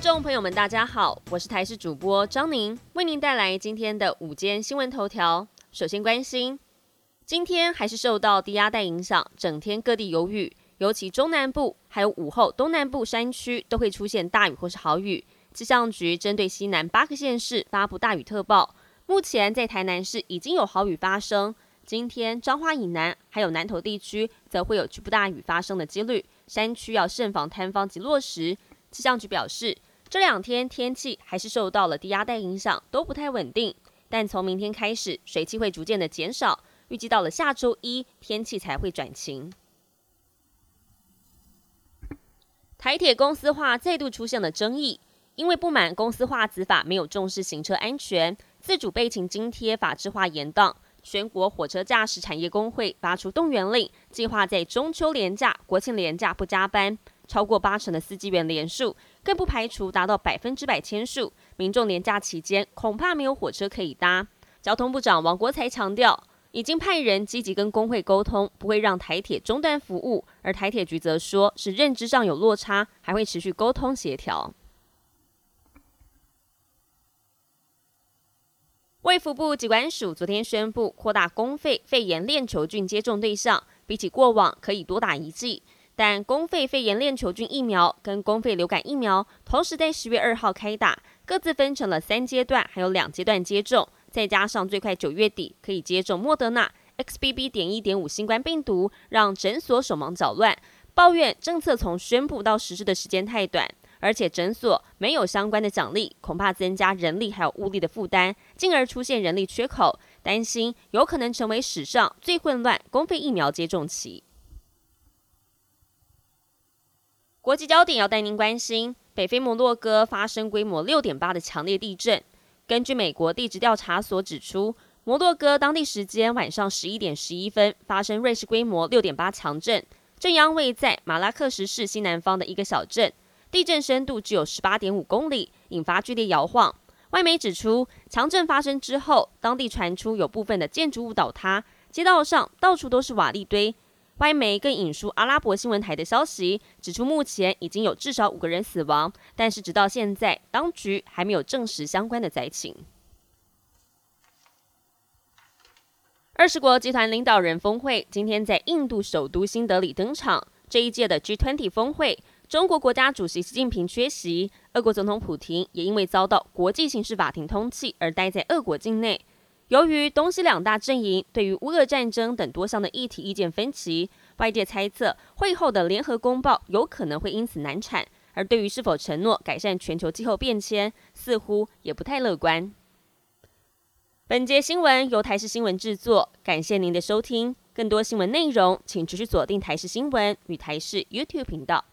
众朋友们，大家好，我是台视主播张宁，为您带来今天的午间新闻头条。首先关心，今天还是受到低压带影响，整天各地有雨，尤其中南部还有午后东南部山区都会出现大雨或是豪雨。气象局针对西南八个县市发布大雨特报，目前在台南市已经有豪雨发生。今天彰化以南还有南投地区则会有局部大雨发生的几率，山区要慎防坍方及落石。气象局表示，这两天天气还是受到了低压带影响，都不太稳定。但从明天开始，水汽会逐渐的减少，预计到了下周一天气才会转晴。台铁公司化再度出现了争议，因为不满公司化执法没有重视行车安全，自主备勤津贴法制化延宕。全国火车驾驶产业工会发出动员令，计划在中秋连假、国庆连假不加班，超过八成的司机员连数，更不排除达到百分之百签数。民众年假期间恐怕没有火车可以搭。交通部长王国才强调，已经派人积极跟工会沟通，不会让台铁中断服务。而台铁局则说是认知上有落差，还会持续沟通协调。卫福部疾管署昨天宣布扩大公费肺炎链球菌接种对象，比起过往可以多打一剂。但公费肺炎链球菌疫苗跟公费流感疫苗同时在十月二号开打，各自分成了三阶段，还有两阶段接种。再加上最快九月底可以接种莫德纳 XBB. 点一点五新冠病毒，让诊所手忙脚乱，抱怨政策从宣布到实施的时间太短。而且诊所没有相关的奖励，恐怕增加人力还有物力的负担，进而出现人力缺口，担心有可能成为史上最混乱公费疫苗接种期。国际焦点要带您关心，北非摩洛哥发生规模六点八的强烈地震。根据美国地质调查所指出，摩洛哥当地时间晚上十一点十一分发生瑞士规模六点八强震，震央位在马拉克什市西南方的一个小镇。地震深度只有十八点五公里，引发剧烈摇晃。外媒指出，强震发生之后，当地传出有部分的建筑物倒塌，街道上到处都是瓦砾堆。外媒更引述阿拉伯新闻台的消息，指出目前已经有至少五个人死亡，但是直到现在，当局还没有证实相关的灾情。二十国集团领导人峰会今天在印度首都新德里登场，这一届的 G20 峰会。中国国家主席习近平缺席，俄国总统普京也因为遭到国际刑事法庭通缉而待在俄国境内。由于东西两大阵营对于乌俄战争等多项的议题意见分歧，外界猜测会后的联合公报有可能会因此难产。而对于是否承诺改善全球气候变迁，似乎也不太乐观。本节新闻由台视新闻制作，感谢您的收听。更多新闻内容，请持续锁定台视新闻与台视 YouTube 频道。